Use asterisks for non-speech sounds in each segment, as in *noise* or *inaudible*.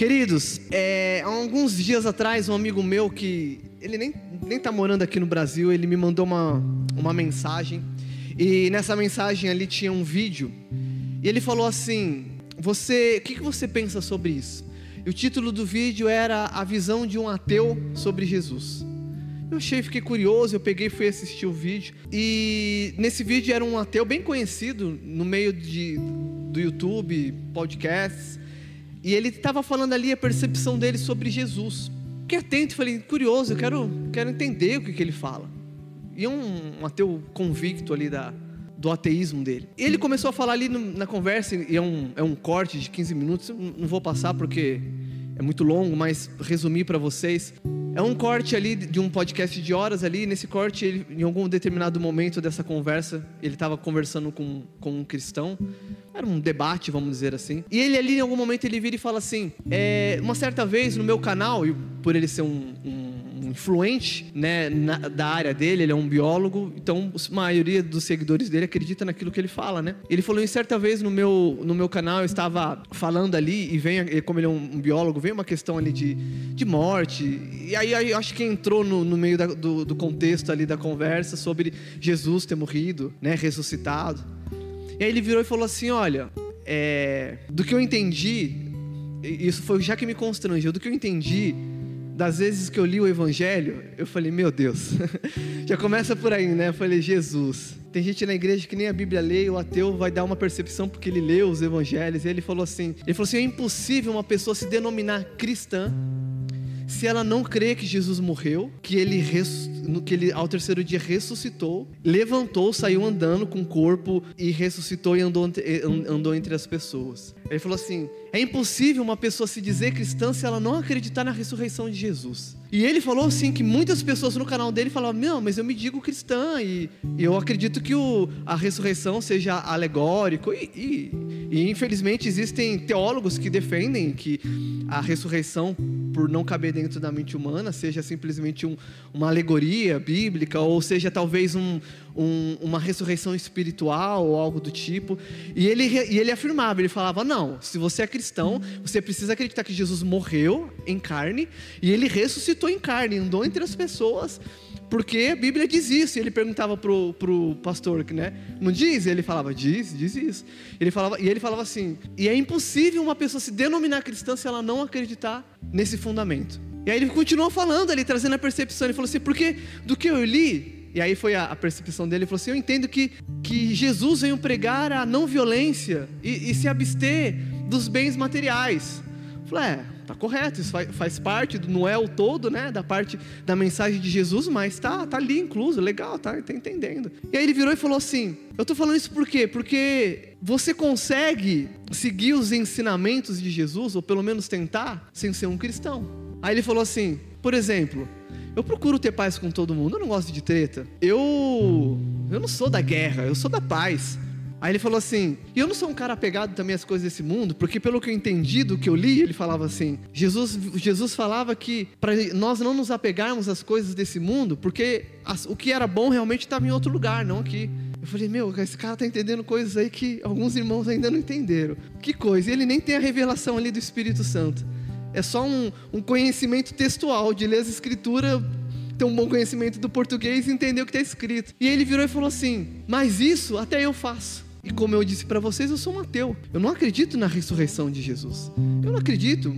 Queridos, é, há alguns dias atrás, um amigo meu que ele nem, nem tá morando aqui no Brasil, ele me mandou uma, uma mensagem. E nessa mensagem ali tinha um vídeo. E ele falou assim: Você, o que, que você pensa sobre isso? E o título do vídeo era A Visão de um Ateu sobre Jesus. Eu achei, fiquei curioso, eu peguei e fui assistir o vídeo. E nesse vídeo era um ateu bem conhecido no meio de, do YouTube, podcasts. E ele estava falando ali a percepção dele sobre Jesus. Fiquei atento, falei, curioso, eu quero, quero entender o que, que ele fala. E é um, um ateu convicto ali da, do ateísmo dele. E ele começou a falar ali no, na conversa, e é um, é um corte de 15 minutos, não vou passar porque é muito longo, mas resumir para vocês. É um corte ali de um podcast de horas ali. Nesse corte, ele, em algum determinado momento dessa conversa, ele estava conversando com, com um cristão. Era um debate, vamos dizer assim. E ele ali, em algum momento, ele vira e fala assim: é, uma certa vez no meu canal, e por ele ser um, um influente né, na, da área dele, ele é um biólogo, então a maioria dos seguidores dele acredita naquilo que ele fala, né? Ele falou em certa vez no meu, no meu canal, eu estava falando ali, e vem, como ele é um biólogo, vem uma questão ali de, de morte, e aí, aí acho que entrou no, no meio da, do, do contexto ali da conversa sobre Jesus ter morrido, né, ressuscitado. E aí ele virou e falou assim: Olha, é, do que eu entendi, isso foi já que me constrangeu, do que eu entendi das vezes que eu li o Evangelho, eu falei, meu Deus, *laughs* já começa por aí, né? Eu falei, Jesus. Tem gente na igreja que nem a Bíblia lê, o ateu vai dar uma percepção porque ele leu os Evangelhos. E ele falou assim: ele falou assim, é impossível uma pessoa se denominar cristã se ela não crê que Jesus morreu, que ele, que ele ao terceiro dia ressuscitou, levantou, saiu andando com o corpo e ressuscitou e andou, andou entre as pessoas. Ele falou assim: é impossível uma pessoa se dizer cristã se ela não acreditar na ressurreição de Jesus. E ele falou assim que muitas pessoas no canal dele falavam: Não, mas eu me digo cristã e, e eu acredito que o, a ressurreição seja alegórico. E, e, e infelizmente existem teólogos que defendem que a ressurreição por não caber dentro da mente humana, seja simplesmente um, uma alegoria bíblica, ou seja talvez um, um, uma ressurreição espiritual ou algo do tipo. E ele, e ele afirmava, ele falava: não, se você é cristão, você precisa acreditar que Jesus morreu em carne e ele ressuscitou em carne, andou entre as pessoas. Porque a Bíblia diz isso. E ele perguntava pro, pro pastor, né? Não diz? Ele falava, diz, diz isso. Ele falava, e ele falava assim: e é impossível uma pessoa se denominar cristã se ela não acreditar nesse fundamento. E aí ele continuou falando ali, trazendo a percepção. Ele falou assim: porque do que eu li, e aí foi a, a, percepção dele, ele falou assim: Eu entendo que, que Jesus veio pregar a não violência e, e se abster dos bens materiais. Eu falei, é, tá correto, isso faz, faz, parte, do, não é o todo, né, da parte da mensagem de Jesus, mas tá, tá ali incluso, legal, tá, tá entendendo. E aí ele virou e falou assim: Eu tô falando isso por quê? Porque você consegue seguir os ensinamentos de Jesus, ou pelo menos tentar, sem ser um cristão. Aí ele falou assim: por exemplo, eu procuro ter paz com todo mundo, eu não gosto de treta. Eu eu não sou da guerra, eu sou da paz. Aí ele falou assim: e eu não sou um cara apegado também às coisas desse mundo, porque pelo que eu entendi do que eu li, ele falava assim: Jesus, Jesus falava que para nós não nos apegarmos às coisas desse mundo, porque as, o que era bom realmente estava em outro lugar, não aqui. Eu falei, meu, esse cara está entendendo coisas aí que alguns irmãos ainda não entenderam. Que coisa, ele nem tem a revelação ali do Espírito Santo. É só um, um conhecimento textual de ler as escrituras, ter um bom conhecimento do português e entender o que está escrito. E ele virou e falou assim: Mas isso até eu faço. E como eu disse para vocês, eu sou um ateu. Eu não acredito na ressurreição de Jesus. Eu não acredito.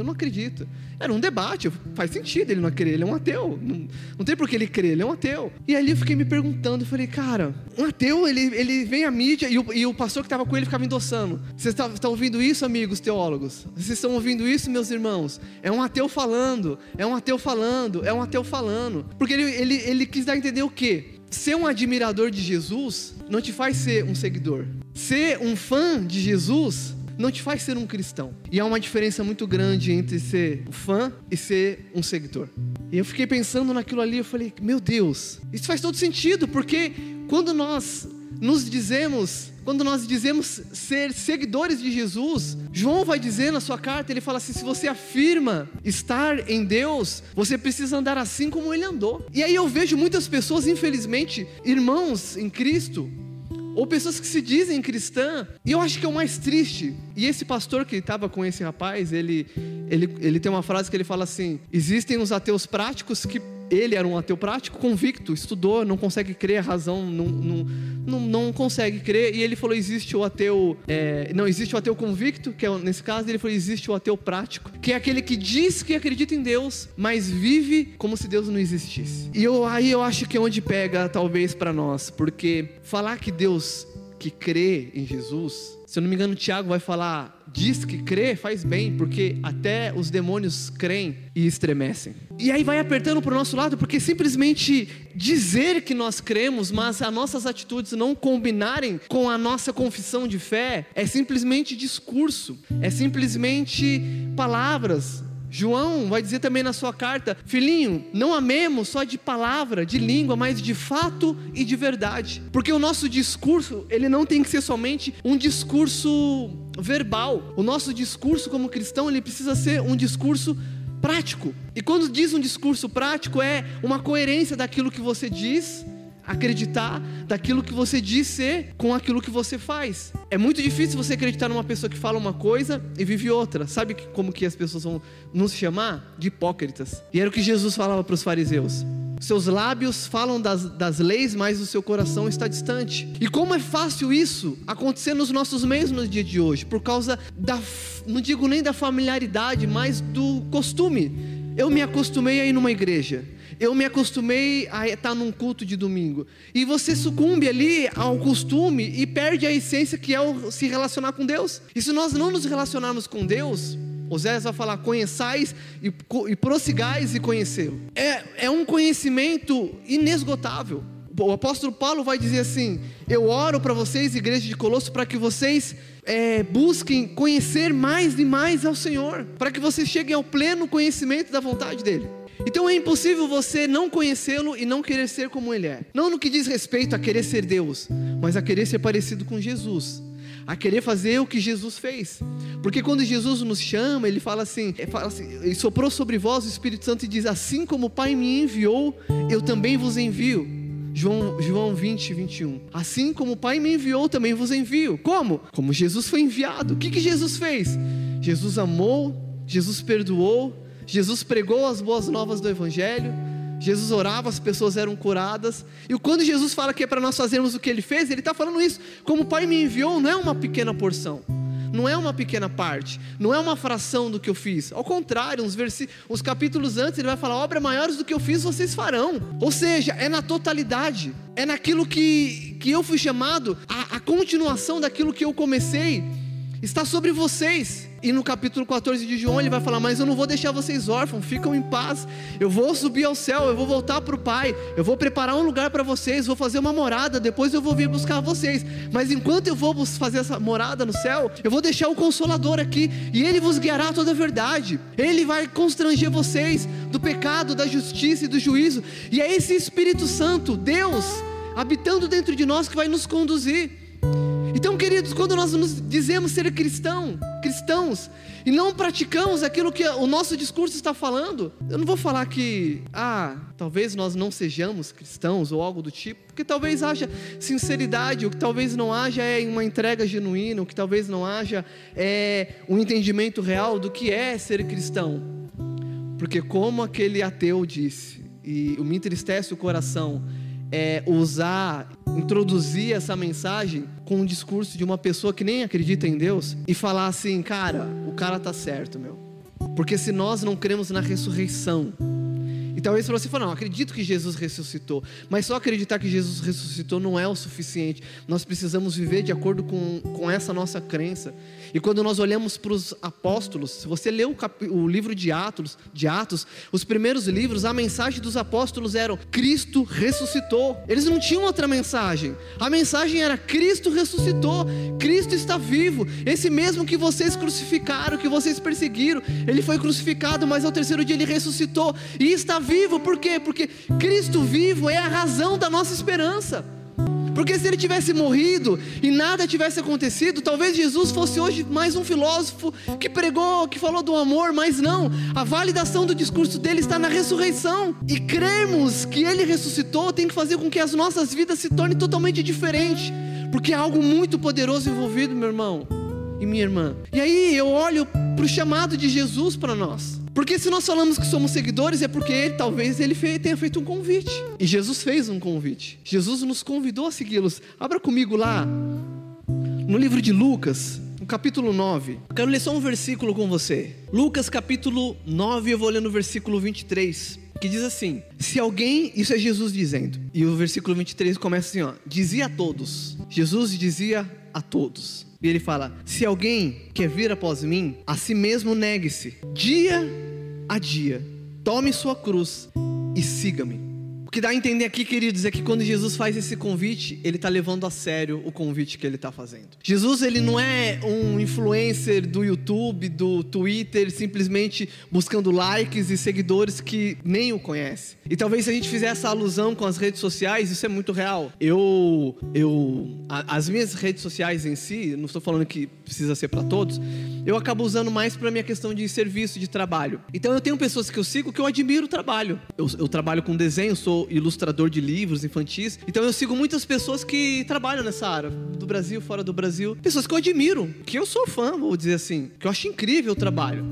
Eu não acredito. Era um debate, faz sentido ele não crer, ele é um ateu. Não, não tem por que ele crer, ele é um ateu. E ali eu fiquei me perguntando, eu falei, cara, um ateu, ele, ele vem à mídia e o, e o pastor que estava com ele ficava endossando. Vocês estão tá, ouvindo isso, amigos teólogos? Vocês estão ouvindo isso, meus irmãos? É um ateu falando, é um ateu falando, é um ateu falando. Porque ele, ele, ele quis dar a entender o quê? Ser um admirador de Jesus não te faz ser um seguidor. Ser um fã de Jesus não te faz ser um cristão. E há uma diferença muito grande entre ser fã e ser um seguidor. E eu fiquei pensando naquilo ali, eu falei, meu Deus, isso faz todo sentido, porque quando nós nos dizemos, quando nós dizemos ser seguidores de Jesus, João vai dizer na sua carta, ele fala assim: se você afirma estar em Deus, você precisa andar assim como ele andou. E aí eu vejo muitas pessoas, infelizmente, irmãos em Cristo, ou pessoas que se dizem cristã. E eu acho que é o mais triste. E esse pastor que estava com esse rapaz, ele, ele, ele tem uma frase que ele fala assim: existem os ateus práticos que ele era um ateu prático, convicto, estudou, não consegue crer, a razão não, não, não, não consegue crer. E ele falou: existe o ateu, é, não existe o ateu convicto, que é nesse caso ele falou: existe o ateu prático, que é aquele que diz que acredita em Deus, mas vive como se Deus não existisse. E eu, aí eu acho que é onde pega talvez para nós, porque falar que Deus que crê em Jesus, se eu não me engano, Tiago vai falar diz que crê, faz bem, porque até os demônios creem e estremecem. E aí vai apertando para o nosso lado, porque simplesmente dizer que nós cremos, mas as nossas atitudes não combinarem com a nossa confissão de fé, é simplesmente discurso, é simplesmente palavras, João vai dizer também na sua carta: Filhinho, não amemos só de palavra, de língua, mas de fato e de verdade. Porque o nosso discurso, ele não tem que ser somente um discurso verbal. O nosso discurso como cristão, ele precisa ser um discurso prático. E quando diz um discurso prático, é uma coerência daquilo que você diz acreditar daquilo que você diz ser com aquilo que você faz. É muito difícil você acreditar numa pessoa que fala uma coisa e vive outra. Sabe como que as pessoas vão nos chamar? De hipócritas. E era o que Jesus falava para os fariseus. Seus lábios falam das, das leis, mas o seu coração está distante. E como é fácil isso acontecer nos nossos meios no dia de hoje, por causa da, não digo nem da familiaridade, mas do costume. Eu me acostumei a ir numa igreja eu me acostumei a estar num culto de domingo. E você sucumbe ali ao costume e perde a essência que é o se relacionar com Deus. E se nós não nos relacionarmos com Deus, Oséias vai falar: conheçais e, e prossigais e conhecê-lo. É, é um conhecimento inesgotável. O apóstolo Paulo vai dizer assim: Eu oro para vocês, igreja de Colosso, para que vocês é, busquem conhecer mais e mais ao Senhor, para que vocês cheguem ao pleno conhecimento da vontade dEle. Então é impossível você não conhecê-lo e não querer ser como ele é. Não no que diz respeito a querer ser Deus, mas a querer ser parecido com Jesus. A querer fazer o que Jesus fez. Porque quando Jesus nos chama, ele fala assim, ele fala assim, soprou sobre vós o Espírito Santo e diz: Assim como o Pai me enviou, eu também vos envio. João, João 20, 21. Assim como o Pai me enviou, também vos envio. Como? Como Jesus foi enviado. O que, que Jesus fez? Jesus amou, Jesus perdoou, Jesus pregou as boas novas do Evangelho, Jesus orava, as pessoas eram curadas. E quando Jesus fala que é para nós fazermos o que ele fez, ele está falando isso. Como o Pai me enviou, não é uma pequena porção, não é uma pequena parte, não é uma fração do que eu fiz. Ao contrário, uns, uns capítulos antes, ele vai falar: obras maiores do que eu fiz, vocês farão. Ou seja, é na totalidade, é naquilo que, que eu fui chamado, a, a continuação daquilo que eu comecei, está sobre vocês. E no capítulo 14 de João ele vai falar: Mas eu não vou deixar vocês órfãos, ficam em paz. Eu vou subir ao céu, eu vou voltar para o Pai, eu vou preparar um lugar para vocês, vou fazer uma morada, depois eu vou vir buscar vocês. Mas enquanto eu vou fazer essa morada no céu, eu vou deixar o Consolador aqui, e ele vos guiará toda a verdade. Ele vai constranger vocês do pecado, da justiça e do juízo. E é esse Espírito Santo, Deus, habitando dentro de nós, que vai nos conduzir. Então, queridos, quando nós nos dizemos ser cristão, cristãos, e não praticamos aquilo que o nosso discurso está falando, eu não vou falar que, ah, talvez nós não sejamos cristãos ou algo do tipo, porque talvez haja sinceridade, o que talvez não haja é uma entrega genuína, o que talvez não haja é um entendimento real do que é ser cristão. Porque, como aquele ateu disse, e me entristece o coração, é, usar, introduzir essa mensagem com um discurso de uma pessoa que nem acredita em Deus e falar assim, cara, o cara tá certo, meu. Porque se nós não cremos na ressurreição, e talvez você fale, não, acredito que Jesus ressuscitou, mas só acreditar que Jesus ressuscitou não é o suficiente. Nós precisamos viver de acordo com, com essa nossa crença. E quando nós olhamos para os apóstolos, se você lê o, o, livro de Atos, de Atos, os primeiros livros, a mensagem dos apóstolos era: Cristo ressuscitou. Eles não tinham outra mensagem. A mensagem era: Cristo ressuscitou, Cristo está vivo. Esse mesmo que vocês crucificaram, que vocês perseguiram, ele foi crucificado, mas ao terceiro dia ele ressuscitou e está vivo. Por quê? Porque Cristo vivo é a razão da nossa esperança. Porque se ele tivesse morrido e nada tivesse acontecido, talvez Jesus fosse hoje mais um filósofo que pregou, que falou do amor, mas não. A validação do discurso dele está na ressurreição. E cremos que ele ressuscitou tem que fazer com que as nossas vidas se tornem totalmente diferentes. porque é algo muito poderoso envolvido, meu irmão e minha irmã. E aí eu olho para o chamado de Jesus para nós. Porque se nós falamos que somos seguidores, é porque ele, talvez ele tenha feito um convite. E Jesus fez um convite. Jesus nos convidou a segui-los. Abra comigo lá, no livro de Lucas, no capítulo 9. Eu quero ler só um versículo com você. Lucas, capítulo 9, eu vou ler no versículo 23 que diz assim: Se alguém, isso é Jesus dizendo, e o versículo 23 começa assim: ó, dizia a todos, Jesus dizia a todos, e ele fala: Se alguém quer vir após mim, a si mesmo negue-se, dia a dia, tome sua cruz e siga-me. O que dá a entender aqui, queridos, é que quando Jesus faz esse convite, ele está levando a sério o convite que ele está fazendo. Jesus, ele não é um influencer do YouTube, do Twitter, simplesmente buscando likes e seguidores que nem o conhece. E talvez se a gente fizer essa alusão com as redes sociais, isso é muito real. Eu, eu, a, as minhas redes sociais em si, não estou falando que precisa ser para todos, eu acabo usando mais para minha questão de serviço, de trabalho. Então eu tenho pessoas que eu sigo que eu admiro o trabalho. Eu, eu trabalho com desenho, sou ilustrador de livros infantis, então eu sigo muitas pessoas que trabalham nessa área, do Brasil, fora do Brasil. Pessoas que eu admiro, que eu sou fã, vou dizer assim, que eu acho incrível o trabalho.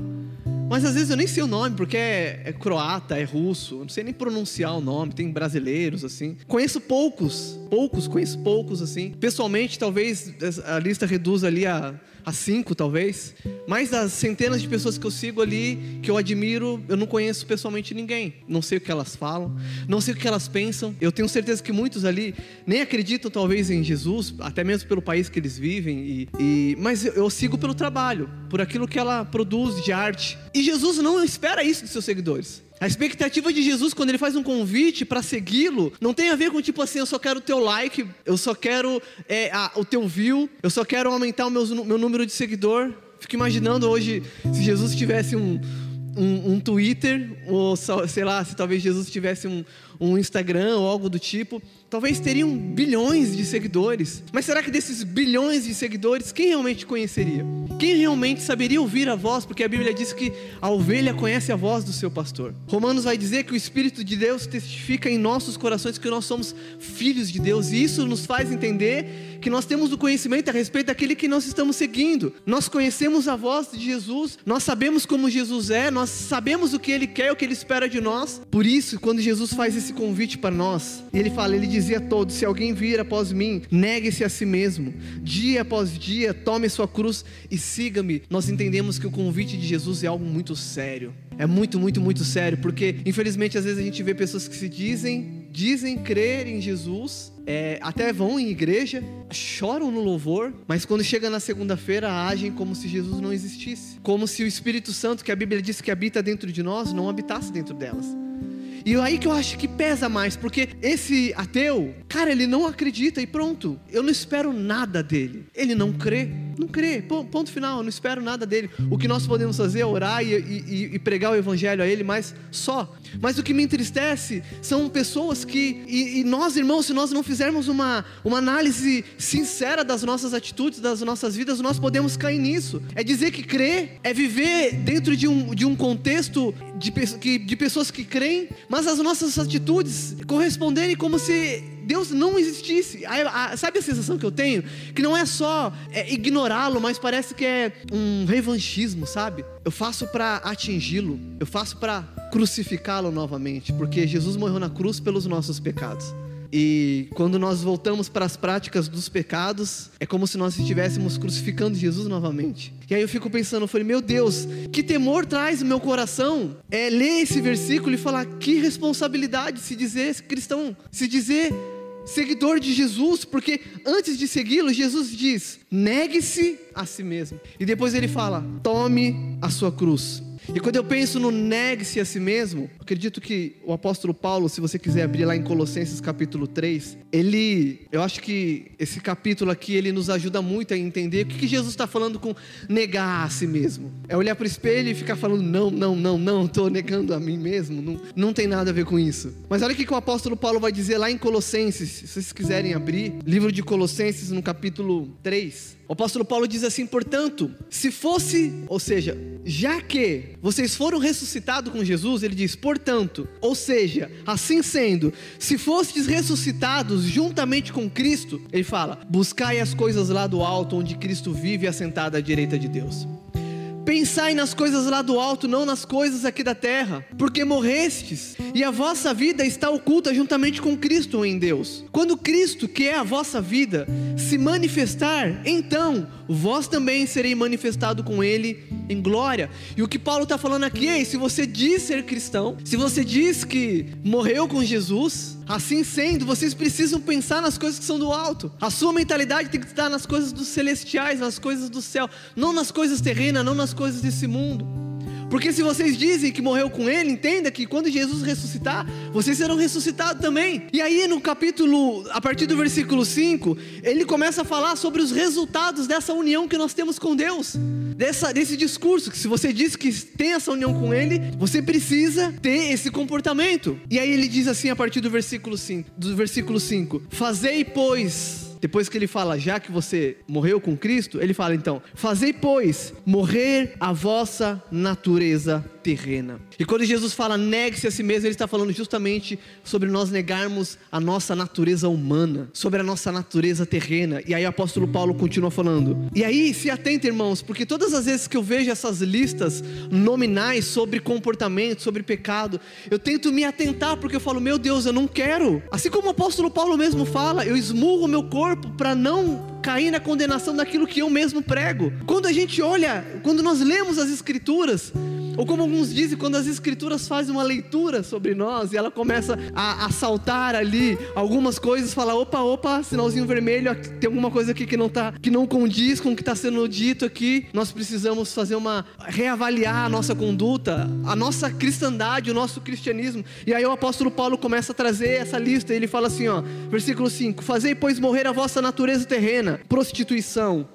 Mas às vezes eu nem sei o nome, porque é, é croata, é russo, não sei nem pronunciar o nome, tem brasileiros, assim. Conheço poucos, poucos, conheço poucos, assim. Pessoalmente, talvez a lista reduza ali a a cinco talvez, mas das centenas de pessoas que eu sigo ali, que eu admiro, eu não conheço pessoalmente ninguém. Não sei o que elas falam, não sei o que elas pensam. Eu tenho certeza que muitos ali nem acreditam talvez em Jesus, até mesmo pelo país que eles vivem. E, e mas eu, eu sigo pelo trabalho, por aquilo que ela produz de arte. E Jesus não espera isso dos seus seguidores. A expectativa de Jesus quando ele faz um convite para segui-lo não tem a ver com tipo assim, eu só quero o teu like, eu só quero é, a, o teu view, eu só quero aumentar o meu, meu número de seguidor. Fico imaginando hoje se Jesus tivesse um, um, um Twitter, ou sei lá, se talvez Jesus tivesse um, um Instagram ou algo do tipo, talvez teriam bilhões de seguidores. Mas será que desses bilhões de seguidores, quem realmente conheceria? Quem realmente saberia ouvir a voz? Porque a Bíblia diz que a ovelha conhece a voz do seu pastor. Romanos vai dizer que o Espírito de Deus testifica em nossos corações que nós somos filhos de Deus, e isso nos faz entender que nós temos o conhecimento a respeito daquele que nós estamos seguindo. Nós conhecemos a voz de Jesus, nós sabemos como Jesus é, nós sabemos o que ele quer, o que ele espera de nós. Por isso, quando Jesus faz esse convite para nós, ele fala, ele dizia a todos: se alguém vir após mim, negue-se a si mesmo, dia após dia, tome sua cruz e siga-me. Nós entendemos que o convite de Jesus é algo muito sério. É muito, muito, muito sério, porque infelizmente às vezes a gente vê pessoas que se dizem, dizem crer em Jesus, é, até vão em igreja, choram no louvor, mas quando chega na segunda-feira agem como se Jesus não existisse, como se o Espírito Santo, que a Bíblia diz que habita dentro de nós, não habitasse dentro delas. E aí que eu acho que pesa mais, porque esse ateu, cara, ele não acredita e pronto. Eu não espero nada dele. Ele não crê, não crê. Ponto final, eu não espero nada dele. O que nós podemos fazer é orar e, e, e pregar o evangelho a ele, mas só. Mas o que me entristece são pessoas que, e, e, nós irmãos, se nós não fizermos uma, uma análise sincera das nossas atitudes, das nossas vidas, nós podemos cair nisso. É dizer que crer, é viver dentro de um, de um contexto de, de pessoas que creem, mas as nossas atitudes corresponderem como se Deus não existisse. A, a, sabe a sensação que eu tenho? Que não é só é, ignorá-lo, mas parece que é um revanchismo, sabe? Eu faço para atingi-lo, eu faço para crucificá-lo novamente, porque Jesus morreu na cruz pelos nossos pecados. E quando nós voltamos para as práticas dos pecados, é como se nós estivéssemos crucificando Jesus novamente. E aí eu fico pensando, eu falei, meu Deus, que temor traz o meu coração é ler esse versículo e falar que responsabilidade se dizer cristão, se dizer seguidor de Jesus, porque antes de segui-lo, Jesus diz: negue-se a si mesmo. E depois ele fala: tome a sua cruz e quando eu penso no negue-se a si mesmo, acredito que o apóstolo Paulo, se você quiser abrir lá em Colossenses capítulo 3, ele, eu acho que esse capítulo aqui, ele nos ajuda muito a entender o que, que Jesus está falando com negar a si mesmo. É olhar para o espelho e ficar falando, não, não, não, não, estou negando a mim mesmo. Não, não tem nada a ver com isso. Mas olha o que o apóstolo Paulo vai dizer lá em Colossenses, se vocês quiserem abrir, livro de Colossenses no capítulo 3. O apóstolo Paulo diz assim: portanto, se fosse, ou seja, já que vocês foram ressuscitados com Jesus, ele diz, portanto, ou seja, assim sendo, se fostes ressuscitados juntamente com Cristo, ele fala, buscai as coisas lá do alto, onde Cristo vive assentado à direita de Deus. Pensai nas coisas lá do alto, não nas coisas aqui da terra, porque morrestes e a vossa vida está oculta juntamente com Cristo em Deus. Quando Cristo, que é a vossa vida, se manifestar, então vós também serei manifestado com Ele em glória. E o que Paulo está falando aqui é: se você diz ser cristão, se você diz que morreu com Jesus, assim sendo, vocês precisam pensar nas coisas que são do alto. A sua mentalidade tem que estar nas coisas dos celestiais, nas coisas do céu, não nas coisas terrenas, não nas coisas desse mundo. Porque se vocês dizem que morreu com ele, entenda que quando Jesus ressuscitar, vocês serão ressuscitados também. E aí no capítulo, a partir do versículo 5, ele começa a falar sobre os resultados dessa união que nós temos com Deus. Dessa, desse discurso, que se você diz que tem essa união com Ele, você precisa ter esse comportamento. E aí ele diz assim a partir do versículo 5, do versículo 5: Fazei, pois, depois que ele fala, já que você morreu com Cristo, ele fala então: Fazei, pois, morrer a vossa natureza terrena. E quando Jesus fala negue-se a si mesmo, ele está falando justamente sobre nós negarmos a nossa natureza humana, sobre a nossa natureza terrena. E aí o apóstolo Paulo continua falando. E aí se atenta, irmãos, porque todas as vezes que eu vejo essas listas nominais sobre comportamento, sobre pecado, eu tento me atentar porque eu falo, meu Deus, eu não quero. Assim como o apóstolo Paulo mesmo fala, eu esmurro meu corpo para não cair na condenação daquilo que eu mesmo prego. Quando a gente olha, quando nós lemos as escrituras, ou como alguns dizem, quando as escrituras fazem uma leitura sobre nós e ela começa a, a saltar ali algumas coisas, fala, opa, opa, sinalzinho vermelho, tem alguma coisa aqui que não tá, que não condiz com o que está sendo dito aqui. Nós precisamos fazer uma reavaliar a nossa conduta, a nossa cristandade, o nosso cristianismo. E aí o apóstolo Paulo começa a trazer essa lista, e ele fala assim, ó, versículo 5: Fazei, pois, morrer a vossa natureza terrena, prostituição,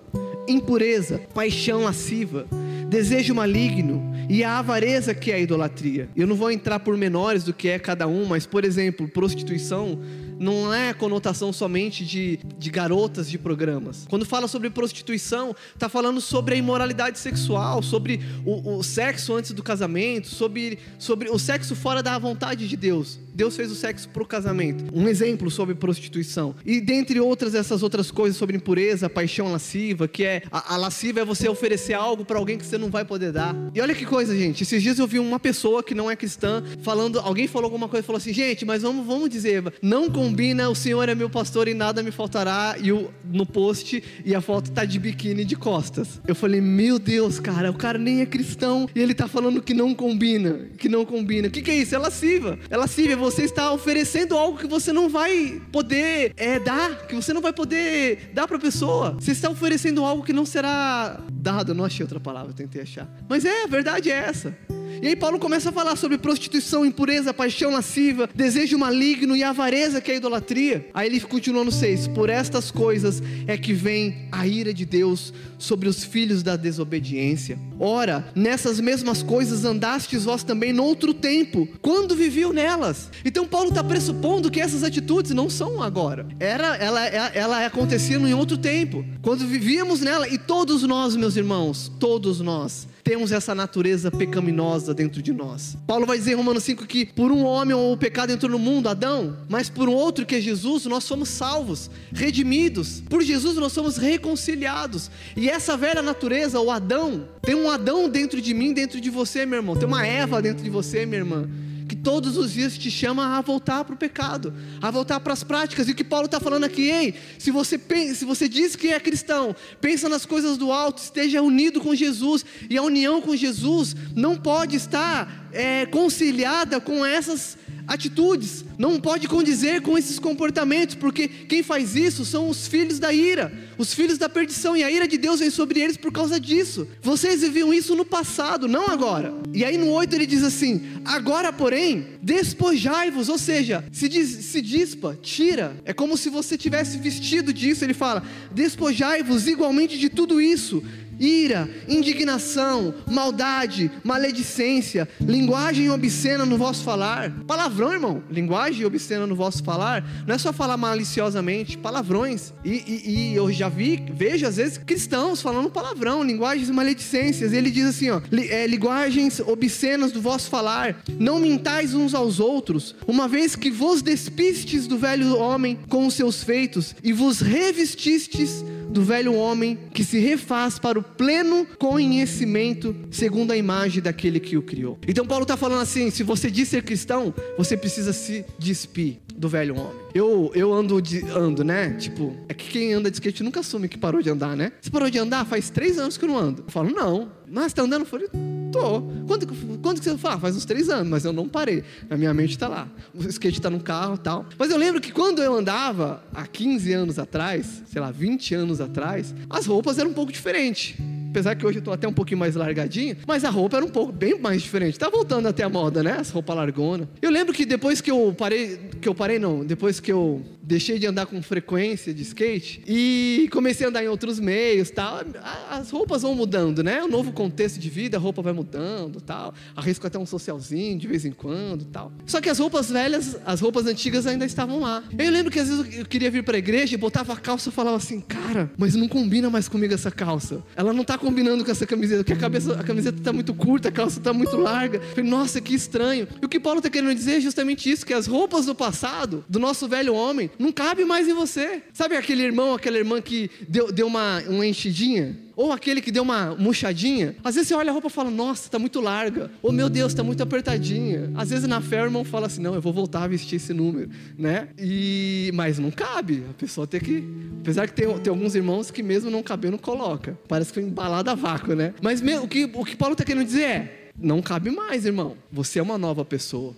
impureza, paixão lasciva, desejo maligno e a avareza que é a idolatria. Eu não vou entrar por menores do que é cada um, mas, por exemplo, prostituição não é conotação somente de, de garotas de programas. Quando fala sobre prostituição, está falando sobre a imoralidade sexual, sobre o, o, sexo antes do casamento, sobre, sobre o sexo fora da vontade de Deus. Deus fez o sexo para o casamento. Um exemplo sobre prostituição. E dentre outras essas outras coisas sobre impureza, paixão lasciva, que é a, a lasciva é você oferecer algo para alguém que você não vai poder dar. E olha que coisa, gente. Esses dias eu vi uma pessoa que não é cristã falando, alguém falou alguma coisa, falou assim, gente, mas vamos, vamos dizer, não combina, o Senhor é meu pastor e nada me faltará, e o, no post, e a foto tá de biquíni de costas. Eu falei, meu Deus, cara, o cara nem é cristão, e ele tá falando que não combina, que não combina. O que, que é isso? É lasciva. É lasciva, é você está oferecendo algo que você não vai poder é, dar, que você não vai poder dar para a pessoa. Você está oferecendo algo que não será dado. Eu não achei outra palavra, tentei achar. Mas é, a verdade é essa. E aí Paulo começa a falar sobre prostituição, impureza, paixão lasciva, desejo maligno e avareza que é a idolatria. Aí ele continua no 6: Por estas coisas é que vem a ira de Deus sobre os filhos da desobediência. Ora, nessas mesmas coisas andastes vós também noutro tempo, quando viviam nelas. Então Paulo está pressupondo que essas atitudes não são agora. Era, ela, ela, ela acontecia em outro tempo, quando vivíamos nela. E todos nós, meus irmãos, todos nós temos essa natureza pecaminosa dentro de nós. Paulo vai dizer em Romanos 5 que por um homem o pecado entrou no mundo, Adão, mas por um outro que é Jesus, nós somos salvos, redimidos. Por Jesus nós somos reconciliados. E essa velha natureza, o Adão, tem um Adão dentro de mim, dentro de você, meu irmão. Tem uma Eva dentro de você, minha irmã que todos os dias te chama a voltar para o pecado, a voltar para as práticas. E o que Paulo está falando aqui, ei, se você, pensa, se você diz que é cristão, pensa nas coisas do alto, esteja unido com Jesus, e a união com Jesus não pode estar é, conciliada com essas atitudes, não pode condizer com esses comportamentos, porque quem faz isso são os filhos da ira, os filhos da perdição, e a ira de Deus vem sobre eles por causa disso. Vocês viviam isso no passado, não agora. E aí no 8 ele diz assim: Agora, porém, Despojai-vos, ou seja, se, diz, se dispa, tira. É como se você tivesse vestido disso. Ele fala: despojai-vos igualmente de tudo isso ira, indignação, maldade, maledicência, linguagem obscena no vosso falar. Palavrão, irmão. Linguagem obscena no vosso falar. Não é só falar maliciosamente, palavrões. E, e, e eu já vi, vejo às vezes cristãos falando palavrão, linguagens maledicências. Ele diz assim, ó, é, linguagens obscenas do vosso falar. Não mintais uns aos outros, uma vez que vos despistes do velho homem com os seus feitos e vos revestistes do velho homem que se refaz para o pleno conhecimento segundo a imagem daquele que o criou. Então Paulo está falando assim: se você diz ser cristão, você precisa se despir do velho homem. Eu, eu ando, de, ando, né? Tipo, é que quem anda de skate nunca assume que parou de andar, né? Você parou de andar? Faz três anos que eu não ando. Eu falo, não. Mas tá andando? Eu falei, tô. Quando, quando que você fala? Faz uns três anos, mas eu não parei. Na minha mente tá lá. O skate tá no carro tal. Mas eu lembro que quando eu andava, há 15 anos atrás, sei lá, 20 anos atrás, as roupas eram um pouco diferentes apesar que hoje eu tô até um pouquinho mais largadinho, mas a roupa era um pouco bem mais diferente. Tá voltando até a moda, né? As roupas largona. Eu lembro que depois que eu parei, que eu parei não, depois que eu deixei de andar com frequência de skate e comecei a andar em outros meios, tal, as roupas vão mudando, né? O novo contexto de vida, a roupa vai mudando, tal. Arrisco até um socialzinho de vez em quando, tal. Só que as roupas velhas, as roupas antigas ainda estavam lá. Eu lembro que às vezes eu queria vir para a igreja e botava a calça e falava assim: "Cara, mas não combina mais comigo essa calça. Ela não tá combinando com essa camiseta, porque a, cabeça, a camiseta está muito curta, a calça está muito larga. falei, nossa, que estranho. E o que Paulo está querendo dizer é justamente isso: que as roupas do passado, do nosso velho homem, não cabe mais em você. Sabe aquele irmão, aquela irmã que deu, deu uma, uma enchidinha? Ou aquele que deu uma murchadinha. Às vezes você olha a roupa e fala, nossa, está muito larga. Ou meu Deus, está muito apertadinha. Às vezes na fé o irmão fala assim, não, eu vou voltar a vestir esse número, né? E... Mas não cabe. A pessoa tem que... Apesar que tem, tem alguns irmãos que mesmo não cabendo, coloca. Parece que foi embalado a vácuo, né? Mas o que, o que Paulo está querendo dizer é, não cabe mais, irmão. Você é uma nova pessoa.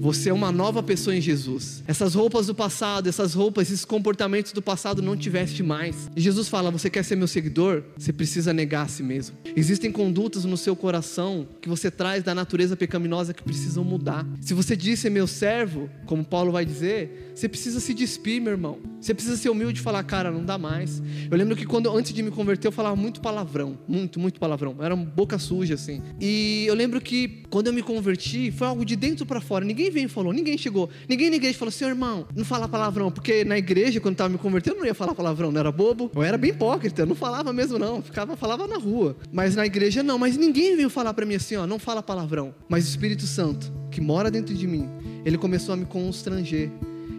Você é uma nova pessoa em Jesus. Essas roupas do passado, essas roupas, esses comportamentos do passado não tiveste mais. E Jesus fala: Você quer ser meu seguidor? Você precisa negar a si mesmo. Existem condutas no seu coração que você traz da natureza pecaminosa que precisam mudar. Se você disse meu servo, como Paulo vai dizer, você precisa se despir, meu irmão. Você precisa ser humilde e falar: Cara, não dá mais. Eu lembro que quando antes de me converter eu falava muito palavrão, muito, muito palavrão. Era boca suja assim. E eu lembro que quando eu me converti foi algo de dentro para fora. Ninguém Ninguém veio e falou, ninguém chegou. Ninguém na igreja falou, seu irmão, não fala palavrão. Porque na igreja, quando estava me convertendo, eu não ia falar palavrão, não era bobo. Eu era bem hipócrita, eu não falava mesmo não. Ficava, falava na rua. Mas na igreja não. Mas ninguém veio falar para mim assim, ó, não fala palavrão. Mas o Espírito Santo, que mora dentro de mim, ele começou a me constranger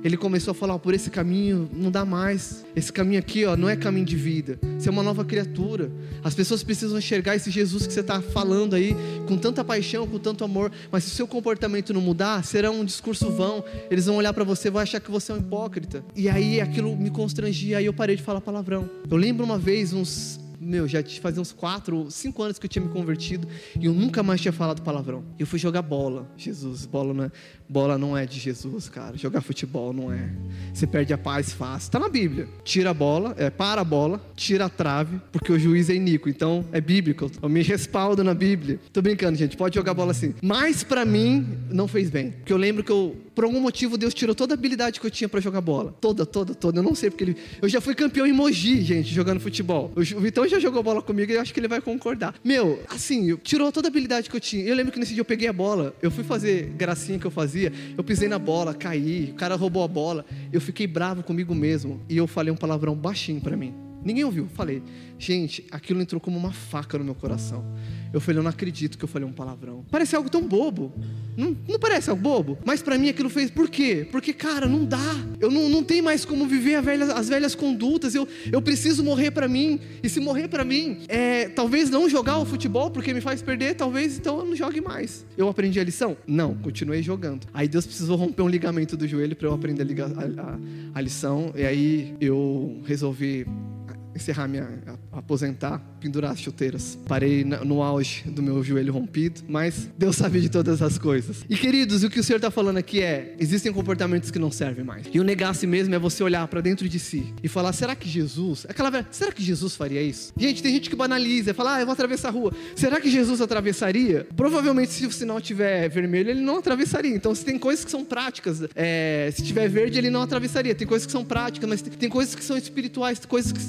ele começou a falar: por esse caminho não dá mais. Esse caminho aqui, ó, não é caminho de vida. Você é uma nova criatura. As pessoas precisam enxergar esse Jesus que você está falando aí com tanta paixão, com tanto amor. Mas se o seu comportamento não mudar, será um discurso vão. Eles vão olhar para você, vão achar que você é um hipócrita. E aí aquilo me constrangia. Aí eu parei de falar palavrão. Eu lembro uma vez uns meu, já fazia uns 4, 5 anos que eu tinha me convertido e eu nunca mais tinha falado palavrão. Eu fui jogar bola. Jesus, bola não é, bola não é de Jesus, cara. Jogar futebol não é. Você perde a paz fácil. Está na Bíblia. Tira a bola, é, para a bola, tira a trave, porque o juiz é iníquo. Então é bíblico. Eu me respaldo na Bíblia. Tô brincando, gente. Pode jogar bola assim. Mas para mim não fez bem. Porque eu lembro que eu, por algum motivo, Deus tirou toda a habilidade que eu tinha para jogar bola. Toda, toda, toda. Eu não sei porque ele. Eu já fui campeão em Mogi, gente, jogando futebol. O Vitão já jogou bola comigo e eu acho que ele vai concordar. Meu, assim, tirou toda a habilidade que eu tinha. Eu lembro que nesse dia eu peguei a bola, eu fui fazer gracinha que eu fazia, eu pisei na bola, caí, o cara roubou a bola. Eu fiquei bravo comigo mesmo e eu falei um palavrão baixinho para mim. Ninguém ouviu. Falei, gente, aquilo entrou como uma faca no meu coração. Eu falei, eu não acredito que eu falei um palavrão. Parece algo tão bobo. Não, não parece algo bobo? Mas para mim aquilo fez. Por quê? Porque, cara, não dá. Eu não, não tenho mais como viver velha, as velhas condutas. Eu, eu preciso morrer para mim. E se morrer para mim, é, talvez não jogar o futebol porque me faz perder, talvez então eu não jogue mais. Eu aprendi a lição? Não, continuei jogando. Aí Deus precisou romper um ligamento do joelho para eu aprender a, a, a, a lição. E aí eu resolvi encerrar minha aposentar, pendurar as chuteiras. Parei no auge do meu joelho rompido, mas Deus sabe de todas as coisas. E queridos, o que o Senhor está falando aqui é: existem comportamentos que não servem mais. E o negar a si mesmo é você olhar para dentro de si e falar: será que Jesus? Aquela será que Jesus faria isso? Gente, tem gente que banaliza, fala: ah, eu vou atravessar a rua. Será que Jesus atravessaria? Provavelmente, se o sinal tiver vermelho, ele não atravessaria. Então, se tem coisas que são práticas, é, se tiver verde, ele não atravessaria. Tem coisas que são práticas, mas tem, tem coisas que são espirituais, coisas que,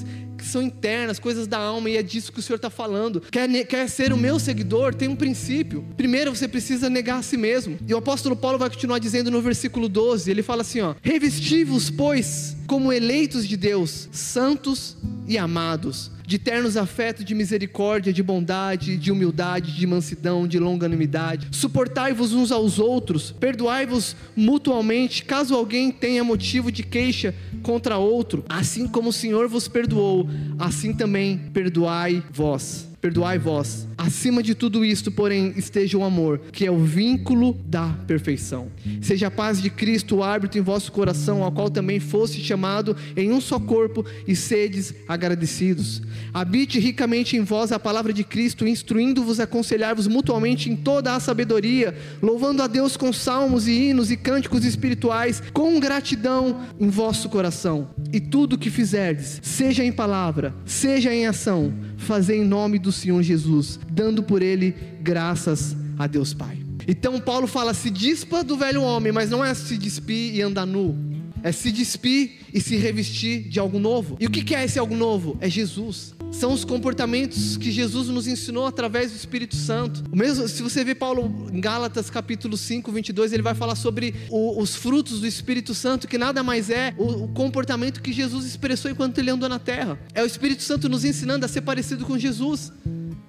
que são internas, coisas da alma, e é disso que o Senhor está falando. Quer, quer ser o meu seguidor? Tem um princípio. Primeiro você precisa negar a si mesmo. E o apóstolo Paulo vai continuar dizendo no versículo 12: ele fala assim: ó, revesti-vos, pois, como eleitos de Deus, santos e amados de ternos afetos de misericórdia, de bondade, de humildade, de mansidão, de longanimidade. Suportai-vos uns aos outros, perdoai-vos mutualmente, caso alguém tenha motivo de queixa contra outro, assim como o Senhor vos perdoou, assim também perdoai vós perdoai vós. Acima de tudo isto, porém, esteja o amor, que é o vínculo da perfeição. Seja a paz de Cristo o árbitro em vosso coração, ao qual também foste chamado em um só corpo, e sedes agradecidos. Habite ricamente em vós a palavra de Cristo, instruindo-vos, aconselhar-vos mutuamente em toda a sabedoria, louvando a Deus com salmos e hinos e cânticos espirituais, com gratidão em vosso coração. E tudo o que fizerdes, seja em palavra, seja em ação, fazei em nome do Senhor Jesus, dando por ele graças a Deus Pai. Então Paulo fala: se dispa do velho homem, mas não é se despir e andar nu, é se despir e se revestir de algo novo. E o que é esse algo novo? É Jesus. São os comportamentos que Jesus nos ensinou através do Espírito Santo. O mesmo, se você vê Paulo em Gálatas capítulo 5, 22, ele vai falar sobre o, os frutos do Espírito Santo, que nada mais é o, o comportamento que Jesus expressou enquanto ele andou na terra. É o Espírito Santo nos ensinando a ser parecido com Jesus.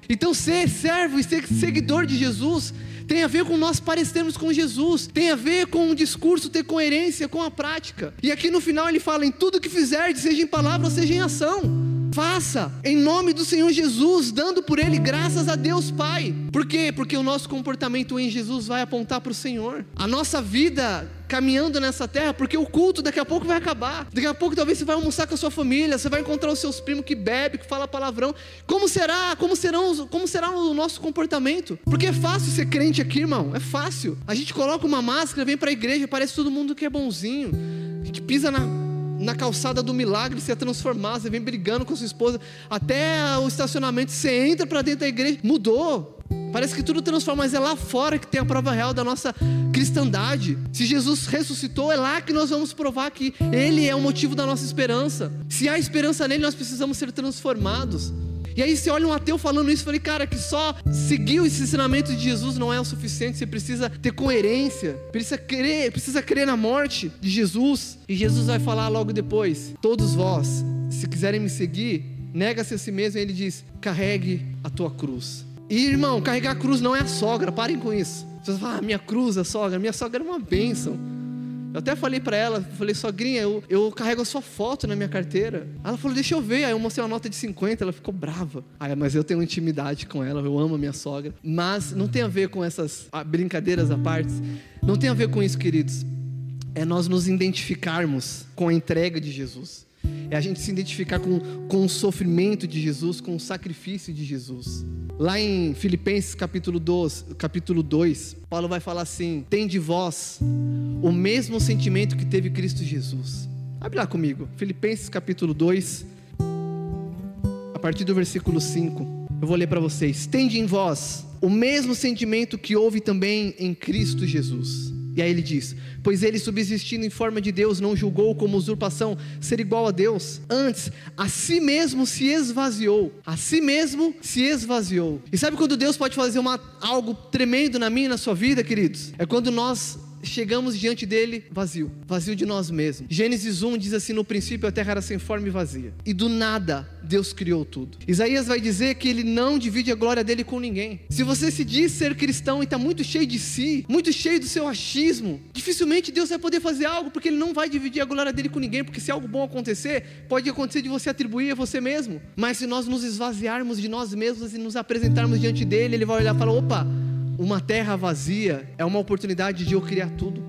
Então, ser servo e ser seguidor de Jesus tem a ver com nós parecermos com Jesus, tem a ver com o discurso ter coerência com a prática. E aqui no final ele fala: em tudo que fizer, seja em palavra ou seja em ação. Faça em nome do Senhor Jesus, dando por Ele graças a Deus Pai. Por quê? Porque o nosso comportamento em Jesus vai apontar para o Senhor. A nossa vida caminhando nessa terra, porque o culto daqui a pouco vai acabar. Daqui a pouco talvez você vai almoçar com a sua família, você vai encontrar os seus primos que bebe, que fala palavrão. Como será? Como serão, como será o nosso comportamento? Porque é fácil ser crente aqui, irmão. É fácil. A gente coloca uma máscara, vem para a igreja, parece todo mundo que é bonzinho, que pisa na na calçada do milagre se é transformar, você vem brigando com sua esposa, até o estacionamento, você entra para dentro da igreja, mudou. Parece que tudo transforma, mas é lá fora que tem a prova real da nossa cristandade. Se Jesus ressuscitou, é lá que nós vamos provar que Ele é o motivo da nossa esperança. Se há esperança nele, nós precisamos ser transformados. E aí você olha um ateu falando isso fala, cara, que só seguir os ensinamentos de Jesus não é o suficiente, você precisa ter coerência, precisa crer, precisa crer na morte de Jesus. E Jesus vai falar logo depois: todos vós, se quiserem me seguir, nega-se a si mesmo, e ele diz: carregue a tua cruz. E irmão, carregar a cruz não é a sogra, parem com isso. Você fala, ah, minha cruz, a sogra, minha sogra é uma bênção. Eu até falei para ela, falei, sogrinha, eu, eu carrego a sua foto na minha carteira. Ela falou, deixa eu ver. Aí eu mostrei uma nota de 50, ela ficou brava. Aí, mas eu tenho intimidade com ela, eu amo a minha sogra. Mas não tem a ver com essas brincadeiras à parte. Não tem a ver com isso, queridos. É nós nos identificarmos com a entrega de Jesus. É a gente se identificar com, com o sofrimento de Jesus, com o sacrifício de Jesus. Lá em Filipenses capítulo 2, capítulo 2, Paulo vai falar assim: Tem de vós o mesmo sentimento que teve Cristo Jesus. Abre lá comigo, Filipenses capítulo 2, a partir do versículo 5. Eu vou ler para vocês. Tende em vós o mesmo sentimento que houve também em Cristo Jesus e aí ele diz: Pois ele, subsistindo em forma de Deus, não julgou como usurpação ser igual a Deus. Antes, a si mesmo se esvaziou. A si mesmo se esvaziou. E sabe quando Deus pode fazer uma, algo tremendo na minha e na sua vida, queridos? É quando nós chegamos diante dele vazio, vazio de nós mesmos. Gênesis 1 diz assim: No princípio a terra era sem forma e vazia, e do nada Deus criou tudo. Isaías vai dizer que ele não divide a glória dele com ninguém. Se você se diz ser cristão e está muito cheio de si, muito cheio do seu achismo, dificilmente Deus vai poder fazer algo, porque ele não vai dividir a glória dele com ninguém, porque se algo bom acontecer, pode acontecer de você atribuir a você mesmo. Mas se nós nos esvaziarmos de nós mesmos e nos apresentarmos diante dele, ele vai olhar e falar: opa uma terra vazia é uma oportunidade de eu criar tudo,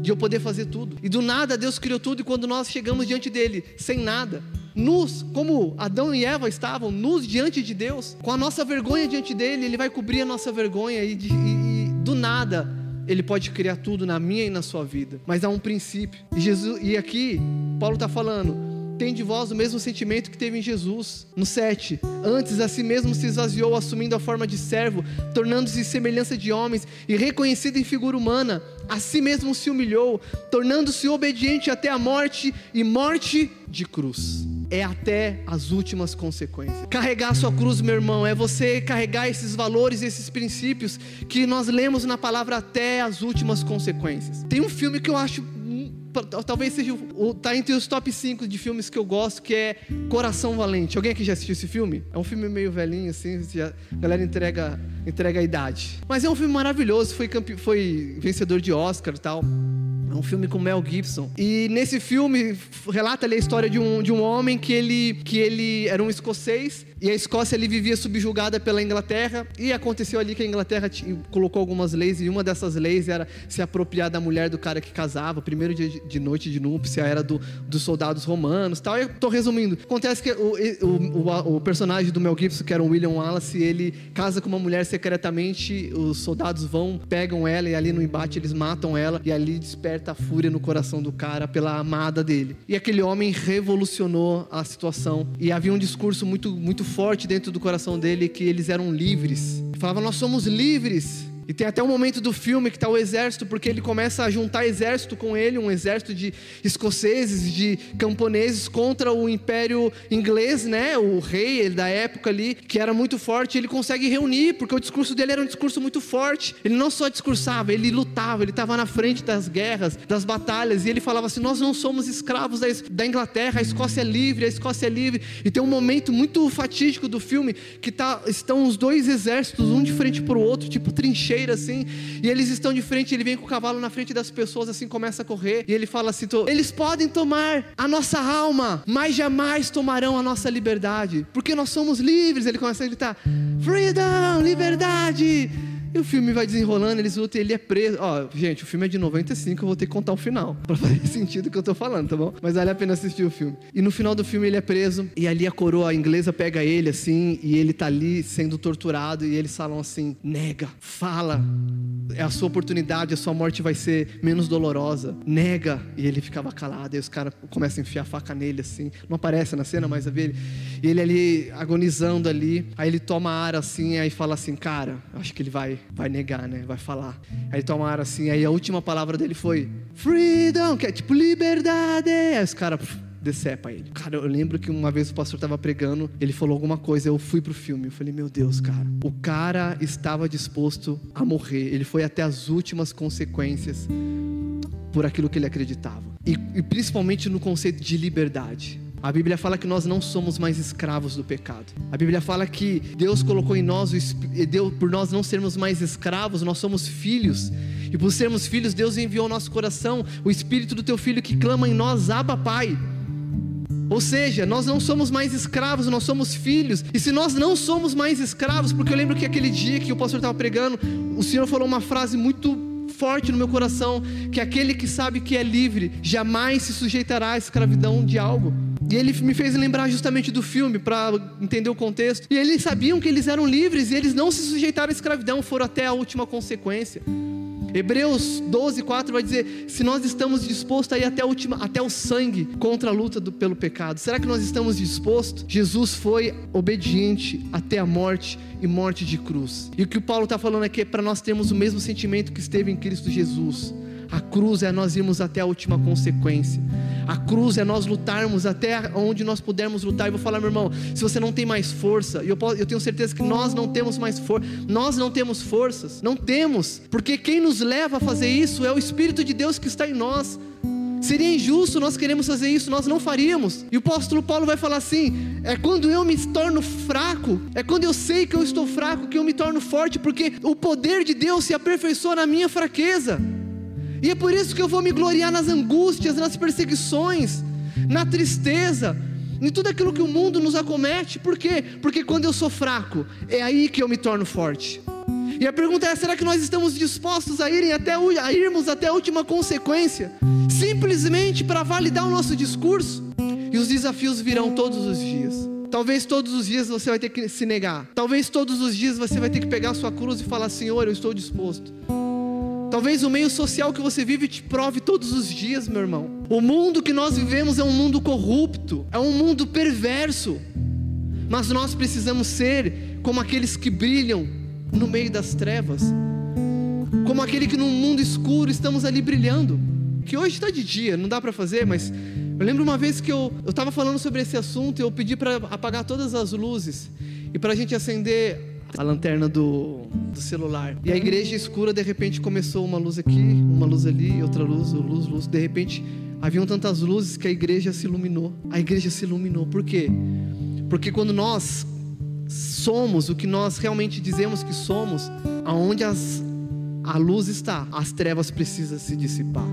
de eu poder fazer tudo. E do nada Deus criou tudo, e quando nós chegamos diante dele, sem nada, nus, como Adão e Eva estavam, nus diante de Deus, com a nossa vergonha diante dele, ele vai cobrir a nossa vergonha e, e, e do nada ele pode criar tudo na minha e na sua vida. Mas há um princípio. Jesus, e aqui Paulo está falando, tem de vós o mesmo sentimento que teve em Jesus. No 7. Antes a si mesmo se esvaziou, assumindo a forma de servo, tornando-se semelhança de homens e reconhecido em figura humana. A si mesmo se humilhou, tornando-se obediente até a morte e morte de cruz. É até as últimas consequências. Carregar a sua cruz, meu irmão, é você carregar esses valores, esses princípios que nós lemos na palavra até as últimas consequências. Tem um filme que eu acho talvez seja o, tá entre os top 5 de filmes que eu gosto, que é Coração Valente. Alguém aqui já assistiu esse filme? É um filme meio velhinho, assim, já, a galera entrega, entrega a idade. Mas é um filme maravilhoso, foi, foi vencedor de Oscar e tal. É um filme com Mel Gibson. E nesse filme relata ali a história de um, de um homem que ele, que ele era um escocês e a Escócia ali vivia subjugada pela Inglaterra e aconteceu ali que a Inglaterra colocou algumas leis e uma dessas leis era se apropriar da mulher do cara que casava, primeiro dia de noite de núpcia era do, dos soldados romanos, tal. Eu tô resumindo. Acontece que o, o, o, o personagem do Mel Gibson, que era o William Wallace, ele casa com uma mulher secretamente, os soldados vão, pegam ela e ali no embate eles matam ela e ali desperta a fúria no coração do cara pela amada dele. E aquele homem revolucionou a situação e havia um discurso muito muito forte dentro do coração dele que eles eram livres. Falava: Nós somos livres. E tem até um momento do filme que está o exército, porque ele começa a juntar exército com ele, um exército de escoceses, de camponeses contra o império inglês, né? O rei da época ali, que era muito forte. Ele consegue reunir, porque o discurso dele era um discurso muito forte. Ele não só discursava, ele lutava, ele estava na frente das guerras, das batalhas, e ele falava assim: Nós não somos escravos da Inglaterra, a Escócia é livre, a Escócia é livre. E tem um momento muito fatídico do filme que tá, estão os dois exércitos, um de frente para o outro, tipo trincheira assim, e eles estão de frente, ele vem com o cavalo na frente das pessoas, assim, começa a correr, e ele fala assim: eles podem tomar a nossa alma, mas jamais tomarão a nossa liberdade, porque nós somos livres. Ele começa a gritar: freedom, liberdade. E o filme vai desenrolando, eles lutam ele é preso. Ó, gente, o filme é de 95, eu vou ter que contar o final, *laughs* para fazer sentido o que eu tô falando, tá bom? Mas vale a pena assistir o filme. E no final do filme ele é preso, e ali a coroa inglesa pega ele assim, e ele tá ali sendo torturado, e eles falam assim: nega, fala, é a sua oportunidade, a sua morte vai ser menos dolorosa. Nega. E ele ficava calado, e os caras começam a enfiar a faca nele assim. Não aparece na cena, mas a ver ele. E ele ali agonizando ali, aí ele toma ar assim, aí fala assim: cara, acho que ele vai vai negar, né? Vai falar. Aí tomaram assim, aí a última palavra dele foi freedom, que é tipo liberdade. Aí os caras decepa ele. Cara, eu lembro que uma vez o pastor estava pregando, ele falou alguma coisa, eu fui pro filme, eu falei, meu Deus, cara, o cara estava disposto a morrer, ele foi até as últimas consequências por aquilo que ele acreditava. E, e principalmente no conceito de liberdade. A Bíblia fala que nós não somos mais escravos do pecado. A Bíblia fala que Deus colocou em nós, Deus, por nós não sermos mais escravos, nós somos filhos. E por sermos filhos, Deus enviou ao nosso coração o Espírito do Teu Filho que clama em nós, Abba Pai. Ou seja, nós não somos mais escravos, nós somos filhos. E se nós não somos mais escravos, porque eu lembro que aquele dia que o pastor estava pregando, o Senhor falou uma frase muito forte no meu coração, que aquele que sabe que é livre jamais se sujeitará à escravidão de algo. E ele me fez lembrar justamente do filme para entender o contexto. E eles sabiam que eles eram livres e eles não se sujeitaram à escravidão, foram até a última consequência. Hebreus 12, 4 vai dizer: se nós estamos dispostos a ir até, a última, até o sangue contra a luta do, pelo pecado, será que nós estamos dispostos? Jesus foi obediente até a morte e morte de cruz. E o que o Paulo está falando aqui é para nós termos o mesmo sentimento que esteve em Cristo Jesus. A cruz é nós irmos até a última consequência. A cruz é nós lutarmos até onde nós pudermos lutar. E vou falar, meu irmão, se você não tem mais força, eu, eu tenho certeza que nós não temos mais força, nós não temos forças, não temos, porque quem nos leva a fazer isso é o Espírito de Deus que está em nós. Seria injusto nós queremos fazer isso, nós não faríamos. E o apóstolo Paulo vai falar assim: é quando eu me torno fraco, é quando eu sei que eu estou fraco, que eu me torno forte, porque o poder de Deus se aperfeiçoa na minha fraqueza. E é por isso que eu vou me gloriar nas angústias, nas perseguições, na tristeza, em tudo aquilo que o mundo nos acomete. Por quê? Porque quando eu sou fraco, é aí que eu me torno forte. E a pergunta é: será que nós estamos dispostos a, irem até, a irmos até a última consequência, simplesmente para validar o nosso discurso? E os desafios virão todos os dias. Talvez todos os dias você vai ter que se negar. Talvez todos os dias você vai ter que pegar a sua cruz e falar: Senhor, eu estou disposto. Talvez o meio social que você vive te prove todos os dias, meu irmão. O mundo que nós vivemos é um mundo corrupto, é um mundo perverso. Mas nós precisamos ser como aqueles que brilham no meio das trevas, como aquele que no mundo escuro estamos ali brilhando. Que hoje está de dia, não dá para fazer, mas eu lembro uma vez que eu estava falando sobre esse assunto e eu pedi para apagar todas as luzes e para a gente acender a lanterna do, do, celular. E a igreja escura, de repente, começou uma luz aqui, uma luz ali, outra luz, luz, luz. De repente, haviam tantas luzes que a igreja se iluminou. A igreja se iluminou. Por quê? Porque quando nós somos o que nós realmente dizemos que somos, aonde as, a luz está, as trevas precisam se dissipar.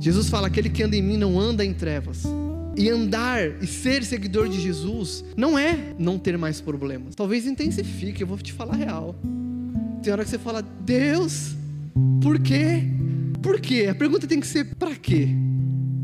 Jesus fala: aquele que anda em mim não anda em trevas. E andar e ser seguidor de Jesus não é não ter mais problemas. Talvez intensifique, eu vou te falar real. Tem hora que você fala, Deus, por quê? Por quê? A pergunta tem que ser: para quê?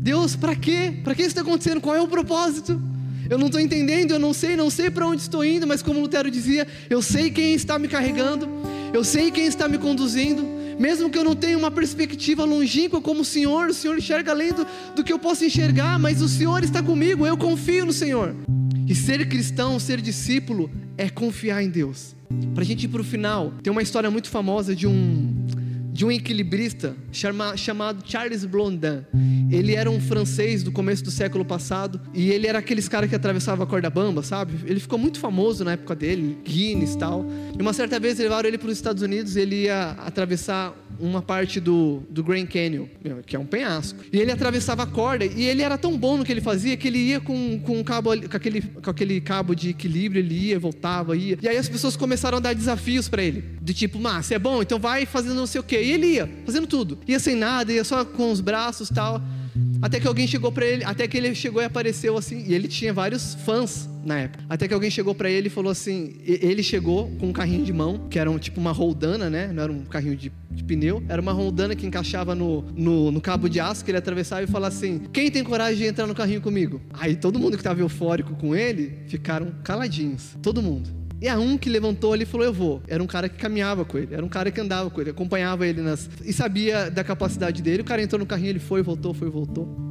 Deus, para quê? Para que isso está acontecendo? Qual é o propósito? Eu não estou entendendo, eu não sei, não sei para onde estou indo, mas como Lutero dizia, eu sei quem está me carregando, eu sei quem está me conduzindo, mesmo que eu não tenha uma perspectiva longínqua como o Senhor, o Senhor enxerga além do, do que eu posso enxergar, mas o Senhor está comigo, eu confio no Senhor. E ser cristão, ser discípulo, é confiar em Deus. Para a gente ir para o final, tem uma história muito famosa de um de um equilibrista chama, chamado Charles Blondin. Ele era um francês do começo do século passado e ele era aqueles cara que atravessava a corda bamba, sabe? Ele ficou muito famoso na época dele, Guinness e tal. E uma certa vez levaram ele para os Estados Unidos, ele ia atravessar uma parte do, do Grand Canyon, que é um penhasco. E ele atravessava a corda e ele era tão bom no que ele fazia que ele ia com, com, um cabo, com, aquele, com aquele cabo de equilíbrio, ele ia, voltava, ia. E aí as pessoas começaram a dar desafios para ele, de tipo, mas você é bom, então vai fazendo não sei o quê. E ele ia, fazendo tudo. Ia sem nada, ia só com os braços tal. Até que alguém chegou para ele, até que ele chegou e apareceu assim, e ele tinha vários fãs na época. Até que alguém chegou para ele e falou assim: ele chegou com um carrinho de mão, que era um, tipo uma roldana, né? Não era um carrinho de, de pneu, era uma roldana que encaixava no, no, no, cabo de aço que ele atravessava e falava assim: Quem tem coragem de entrar no carrinho comigo? Aí todo mundo que estava eufórico com ele ficaram caladinhos. Todo mundo. E a um que levantou ali e falou: Eu vou. Era um cara que caminhava com ele, era um cara que andava com ele, acompanhava ele nas. e sabia da capacidade dele. O cara entrou no carrinho, ele foi, voltou, foi, voltou.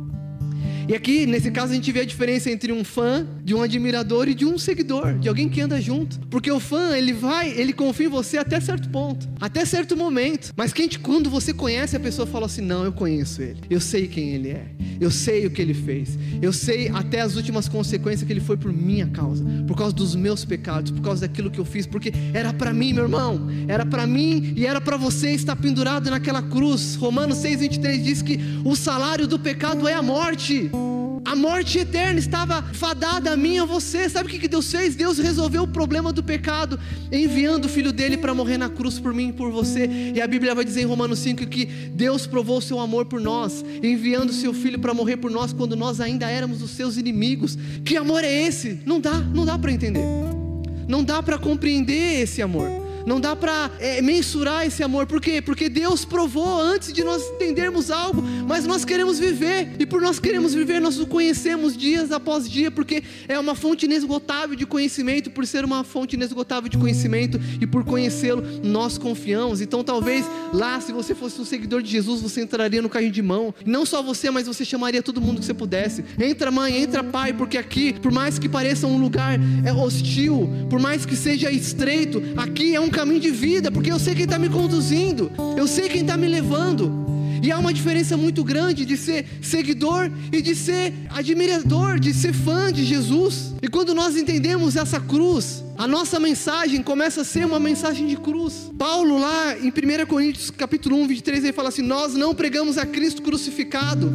E aqui, nesse caso, a gente vê a diferença entre um fã, de um admirador e de um seguidor, de alguém que anda junto. Porque o fã, ele vai, ele confia em você até certo ponto, até certo momento. Mas quando você conhece, a pessoa fala assim: Não, eu conheço ele, eu sei quem ele é, eu sei o que ele fez, eu sei até as últimas consequências que ele foi por minha causa, por causa dos meus pecados, por causa daquilo que eu fiz, porque era para mim, meu irmão, era para mim e era para você estar pendurado naquela cruz. Romanos 6,23 diz que o salário do pecado é a morte. A morte eterna estava fadada a mim e a você. Sabe o que Deus fez? Deus resolveu o problema do pecado, enviando o filho dele para morrer na cruz por mim e por você. E a Bíblia vai dizer em Romanos 5 que Deus provou o seu amor por nós, enviando o seu filho para morrer por nós quando nós ainda éramos os seus inimigos. Que amor é esse? Não dá, não dá para entender. Não dá para compreender esse amor. Não dá para é, mensurar esse amor. Por quê? Porque Deus provou antes de nós entendermos algo, mas nós queremos viver. E por nós queremos viver, nós o conhecemos dias após dia, porque é uma fonte inesgotável de conhecimento. Por ser uma fonte inesgotável de conhecimento e por conhecê-lo, nós confiamos. Então, talvez lá, se você fosse um seguidor de Jesus, você entraria no carrinho de mão. Não só você, mas você chamaria todo mundo que você pudesse. Entra, mãe, entra, pai, porque aqui, por mais que pareça um lugar é hostil, por mais que seja estreito, aqui é um caminho de vida, porque eu sei quem está me conduzindo, eu sei quem está me levando. E há uma diferença muito grande de ser seguidor e de ser admirador, de ser fã de Jesus. E quando nós entendemos essa cruz, a nossa mensagem começa a ser uma mensagem de cruz. Paulo lá em 1 Coríntios capítulo 1, 23, ele fala assim: "Nós não pregamos a Cristo crucificado,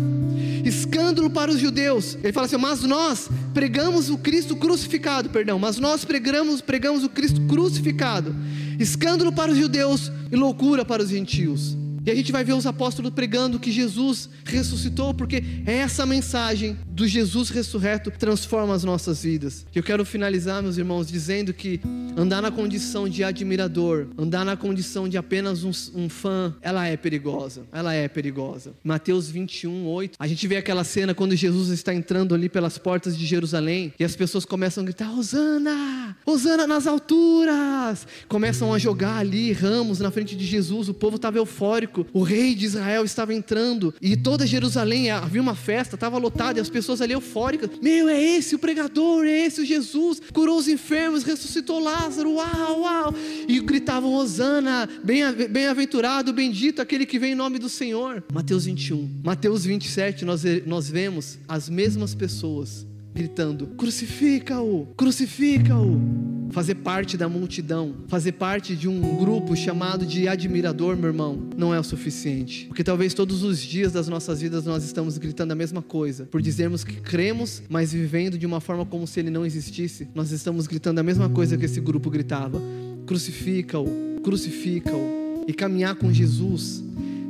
escândalo para os judeus". Ele fala assim: "Mas nós pregamos o Cristo crucificado, perdão, mas nós pregamos, pregamos o Cristo crucificado, escândalo para os judeus e loucura para os gentios". E a gente vai ver os apóstolos pregando que Jesus ressuscitou, porque é essa mensagem do Jesus ressurreto transforma as nossas vidas. Eu quero finalizar, meus irmãos, dizendo que andar na condição de admirador, andar na condição de apenas um, um fã, ela é perigosa. Ela é perigosa. Mateus 21, 8. A gente vê aquela cena quando Jesus está entrando ali pelas portas de Jerusalém e as pessoas começam a gritar: Hosana! Hosana nas alturas! Começam a jogar ali ramos na frente de Jesus. O povo estava eufórico. O rei de Israel estava entrando e toda Jerusalém havia uma festa, estava lotada e as pessoas ali eufóricas. Meu, é esse o pregador, é esse o Jesus. Curou os enfermos, ressuscitou Lázaro. Uau, uau! E gritavam: Hosana! Bem-aventurado, bendito aquele que vem em nome do Senhor. Mateus 21. Mateus 27, nós, nós vemos as mesmas pessoas gritando: crucifica-o, crucifica-o. Fazer parte da multidão, fazer parte de um grupo chamado de admirador, meu irmão, não é o suficiente. Porque talvez todos os dias das nossas vidas nós estamos gritando a mesma coisa, por dizermos que cremos, mas vivendo de uma forma como se ele não existisse, nós estamos gritando a mesma coisa que esse grupo gritava: crucifica-o, crucifica-o. E caminhar com Jesus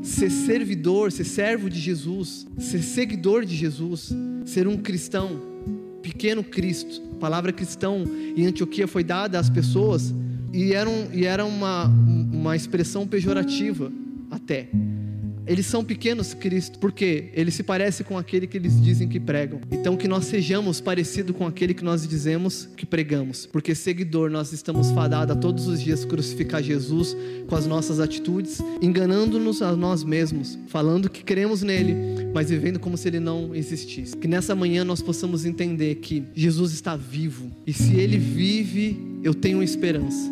ser servidor, ser servo de Jesus, ser seguidor de Jesus, ser um cristão, pequeno Cristo. A palavra cristão em Antioquia foi dada às pessoas e era, um, e era uma, uma expressão pejorativa até. Eles são pequenos Cristo, porque eles se parecem com aquele que eles dizem que pregam. Então que nós sejamos parecidos com aquele que nós dizemos que pregamos, porque seguidor nós estamos fadados a todos os dias crucificar Jesus com as nossas atitudes, enganando-nos a nós mesmos, falando que cremos nele, mas vivendo como se ele não existisse. Que nessa manhã nós possamos entender que Jesus está vivo e se ele vive, eu tenho esperança.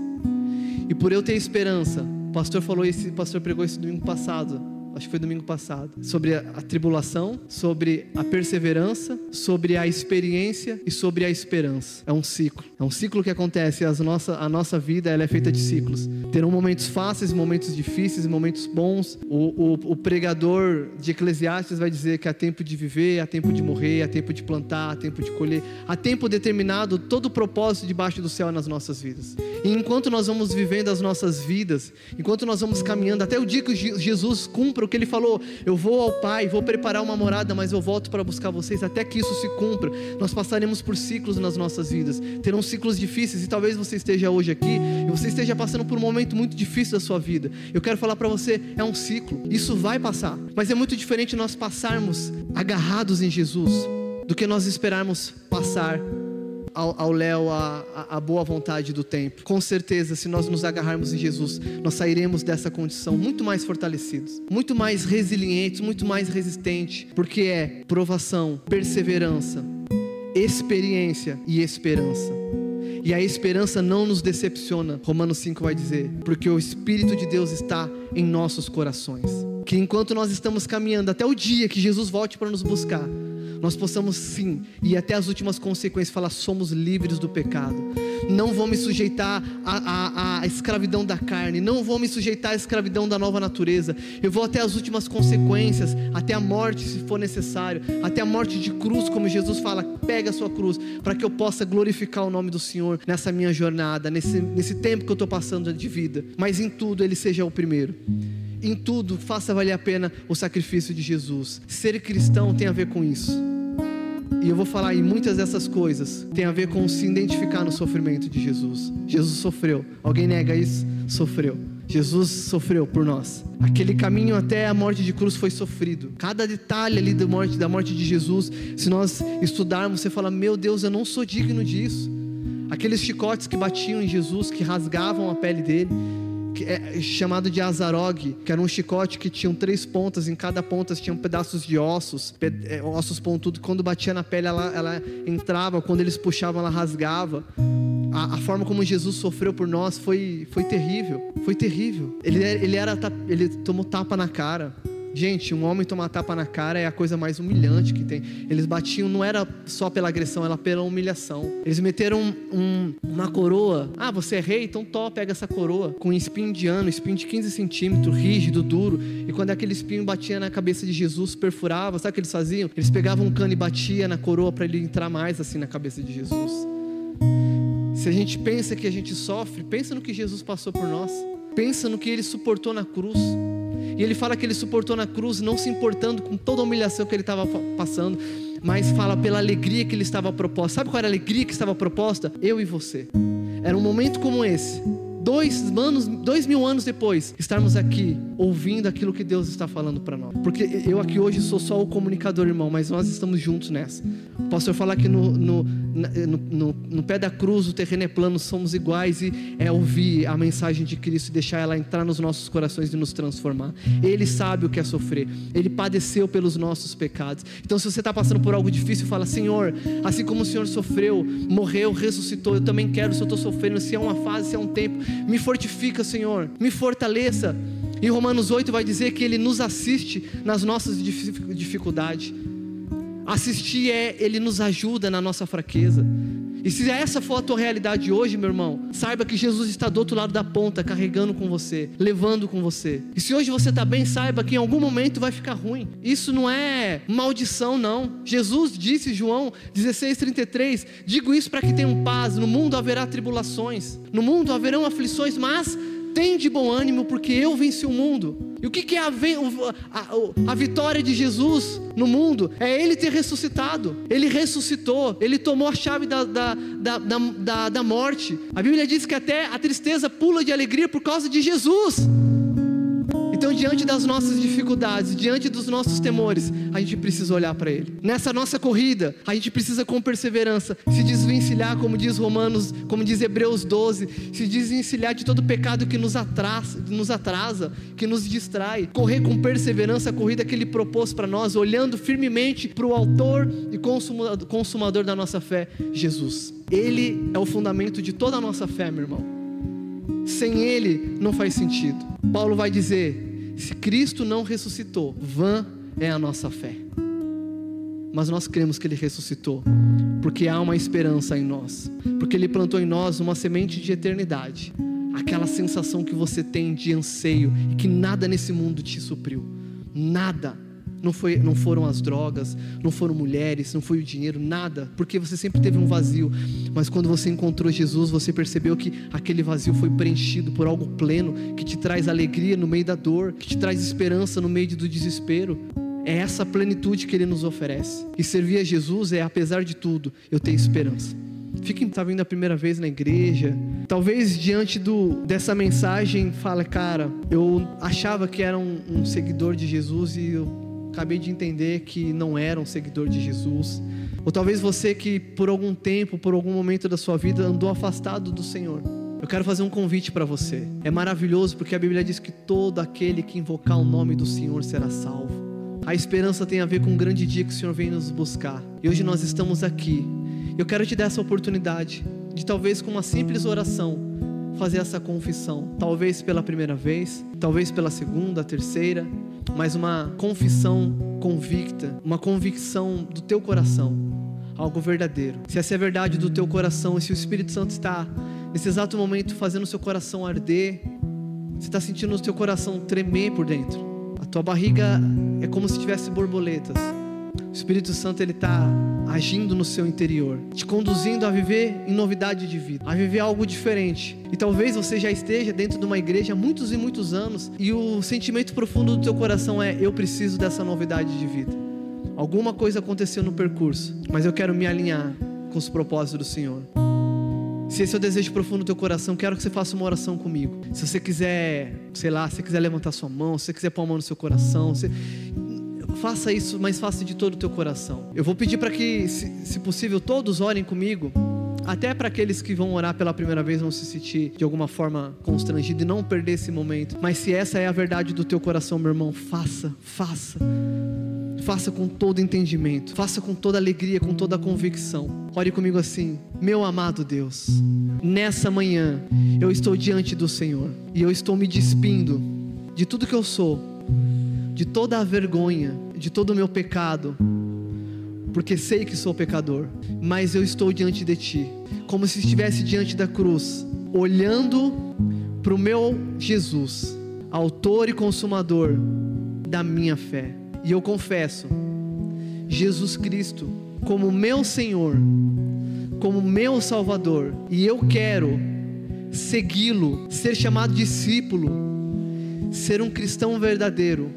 E por eu ter esperança, o pastor falou esse, pastor pregou esse domingo passado acho que foi domingo passado, sobre a, tribulação, sobre a perseverança, sobre a experiência e sobre a esperança. É um ciclo. É um ciclo que acontece. As nossa, a nossa vida ela é feita de ciclos. Terão momentos fáceis, momentos difíceis, momentos bons. O, o, o pregador de Eclesiastes vai dizer que há tempo de viver, há tempo de morrer, há tempo de plantar, há tempo de colher. Há tempo determinado, todo o propósito debaixo do céu nas nossas vidas. E enquanto nós vamos vivendo as nossas vidas, enquanto nós vamos caminhando, até o dia que Jesus cumpra o que ele falou: Eu vou ao Pai, vou preparar uma morada, mas eu volto para buscar vocês até que isso se cumpra. Nós passaremos por ciclos nas nossas vidas, terão ciclos difíceis, e talvez você esteja hoje aqui e você esteja passando por um momento muito difícil da sua vida. Eu quero falar para você: é um ciclo, isso vai passar, mas é muito diferente nós passarmos agarrados em Jesus do que nós esperarmos passar ao Léo a, a, boa vontade do tempo. Com certeza, se nós nos agarrarmos em Jesus, nós sairemos dessa condição muito mais fortalecidos, muito mais resilientes, muito mais resistentes, porque é provação, perseverança, experiência e esperança. E a esperança não nos decepciona, Romanos 5 vai dizer, porque o Espírito de Deus está em nossos corações. Que enquanto nós estamos caminhando até o dia que Jesus volte para nos buscar, nós possamos sim e até as últimas consequências falar somos livres do pecado. Não vou me sujeitar à, à, à escravidão da carne, não vou me sujeitar à escravidão da nova natureza. Eu vou até as últimas consequências, até a morte se for necessário, até a morte de cruz, como Jesus fala, pega a sua cruz, para que eu possa glorificar o nome do Senhor nessa minha jornada, nesse, nesse tempo que eu estou passando de vida. Mas em tudo Ele seja o primeiro em tudo faça valer a pena o sacrifício de Jesus. Ser cristão tem a ver com isso. E eu vou falar, e muitas dessas coisas tem a ver com se identificar no sofrimento de Jesus. Jesus sofreu. Alguém nega isso? Sofreu. Jesus sofreu por nós. Aquele caminho até a morte de cruz foi sofrido. Cada detalhe ali da morte, da morte de Jesus, se nós estudarmos, você fala: Meu Deus, eu não sou digno disso. Aqueles chicotes que batiam em Jesus, que rasgavam a pele dele é chamado de azarog, que era um chicote que tinha três pontas, em cada ponta tinham pedaços de ossos, é, ossos pontudos, quando batia na pele ela, ela entrava, quando eles puxavam ela rasgava. A, a, forma como Jesus sofreu por nós foi, foi terrível, foi terrível. Ele, ele, era, ele tomou tapa na cara, Gente, um homem tomar tapa na cara é a coisa mais humilhante que tem. Eles batiam, não era só pela agressão, era pela humilhação. Eles meteram um, uma coroa. Ah, você é rei? Então to, pega essa coroa. Com um espinho de ano, espinho de 15 centímetros, rígido, duro. E quando aquele espinho batia na cabeça de Jesus, perfurava, sabe o que eles faziam? Eles pegavam um cano e batia na coroa para ele entrar mais assim na cabeça de Jesus. Se a gente pensa que a gente sofre, pensa no que Jesus passou por nós. Pensa no que ele suportou na cruz. E ele fala que ele suportou na cruz, não se importando com toda a humilhação que ele estava passando, mas fala pela alegria que ele estava proposta. Sabe qual era a alegria que estava proposta? Eu e você. Era um momento como esse dois, anos, dois mil anos depois, estarmos aqui ouvindo aquilo que Deus está falando para nós. Porque eu aqui hoje sou só o comunicador, irmão, mas nós estamos juntos nessa. O pastor falar que no, no, no, no, no pé da cruz o terreno é plano, somos iguais e é ouvir a mensagem de Cristo e deixar ela entrar nos nossos corações e nos transformar. Ele sabe o que é sofrer, ele padeceu pelos nossos pecados. Então, se você está passando por algo difícil, fala: Senhor, assim como o Senhor sofreu, morreu, ressuscitou, eu também quero. Se eu estou sofrendo, se é uma fase, se é um tempo, me fortifica, Senhor, me fortaleça. Em Romanos 8 vai dizer que Ele nos assiste nas nossas dificuldades. Assistir é Ele nos ajuda na nossa fraqueza. E se essa for a tua realidade hoje, meu irmão, saiba que Jesus está do outro lado da ponta, carregando com você, levando com você. E se hoje você está bem, saiba que em algum momento vai ficar ruim. Isso não é maldição, não. Jesus disse, João 16,33: Digo isso para que tenham paz. No mundo haverá tribulações, no mundo haverão aflições, mas tem de bom ânimo, porque eu venci o mundo. E o que é a, a, a, vitória de Jesus no mundo? É Ele ter ressuscitado. Ele ressuscitou. Ele tomou a chave da, da, da, da, da morte. A Bíblia diz que até a tristeza pula de alegria por causa de Jesus. Então, diante das nossas dificuldades, diante dos nossos temores, a gente precisa olhar para Ele. Nessa nossa corrida, a gente precisa com perseverança se desvencilhar, como diz Romanos, como diz Hebreus 12, se desvencilhar de todo pecado que nos atrasa, nos atrasa, que nos distrai. Correr com perseverança a corrida que Ele propôs para nós, olhando firmemente para o Autor e Consumador da nossa fé, Jesus. Ele é o fundamento de toda a nossa fé, meu irmão. Sem Ele não faz sentido. Paulo vai dizer se Cristo não ressuscitou, vã é a nossa fé. Mas nós cremos que Ele ressuscitou, porque há uma esperança em nós, porque Ele plantou em nós uma semente de eternidade, aquela sensação que você tem de anseio e que nada nesse mundo te supriu, nada não, foi, não foram as drogas, não foram mulheres, não foi o dinheiro, nada, porque você sempre teve um vazio. Mas quando você encontrou Jesus, você percebeu que aquele vazio foi preenchido por algo pleno, que te traz alegria no meio da dor, que te traz esperança no meio do desespero. É essa plenitude que Ele nos oferece. E servir a Jesus é, apesar de tudo, eu tenho esperança. Fiquem, está vindo a primeira vez na igreja. Talvez diante do, dessa mensagem, fala, cara, eu achava que era um, um seguidor de Jesus e eu acabei de entender que não era um seguidor de Jesus. Ou talvez você que por algum tempo, por algum momento da sua vida andou afastado do Senhor. Eu quero fazer um convite para você. É maravilhoso porque a Bíblia diz que todo aquele que invocar o nome do Senhor será salvo. A esperança tem a ver com o grande dia que o Senhor vem nos buscar. E hoje nós estamos aqui. Eu quero te dar essa oportunidade de talvez com uma simples oração fazer essa confissão, talvez pela primeira vez, talvez pela segunda, terceira, mas uma confissão convicta, uma convicção do teu coração, algo verdadeiro. Se essa é a verdade do teu coração e se o Espírito Santo está nesse exato momento fazendo o seu coração arder, você está sentindo o teu coração tremer por dentro, a tua barriga é como se tivesse borboletas. O Espírito Santo ele está agindo no seu interior, te conduzindo a viver em novidade de vida, a viver algo diferente. E talvez você já esteja dentro de uma igreja há muitos e muitos anos e o sentimento profundo do teu coração é: eu preciso dessa novidade de vida. Alguma coisa aconteceu no percurso, mas eu quero me alinhar com os propósitos do Senhor. Se esse é o desejo profundo do teu coração, quero que você faça uma oração comigo. Se você quiser, sei lá, se você quiser levantar sua mão, se você quiser pôr a mão no seu coração, se faça isso, mas faça de todo o teu coração. Eu vou pedir para que, se, se possível, todos orem comigo. Até para aqueles que vão orar pela primeira vez vão se sentir de alguma forma constrangidos e não perder esse momento. Mas se essa é a verdade do teu coração, meu irmão, faça, faça. Faça com todo entendimento, faça com toda alegria, com toda convicção. Ore comigo assim, meu amado Deus, nessa manhã eu estou diante do Senhor e eu estou me despindo de tudo que eu sou, de toda a vergonha, de todo o meu pecado, porque sei que sou pecador, mas eu estou diante de Ti, como se estivesse diante da cruz, olhando para o meu Jesus, Autor e Consumador da minha fé, e eu confesso, Jesus Cristo, como meu Senhor, como meu Salvador, e eu quero segui-lo, ser chamado discípulo, ser um cristão verdadeiro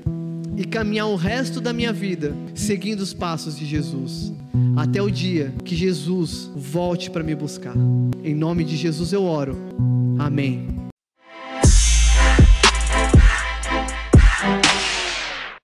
e caminhar o resto da minha vida seguindo os passos de Jesus, até o dia que Jesus volte para me buscar. Em nome de Jesus eu oro. Amém.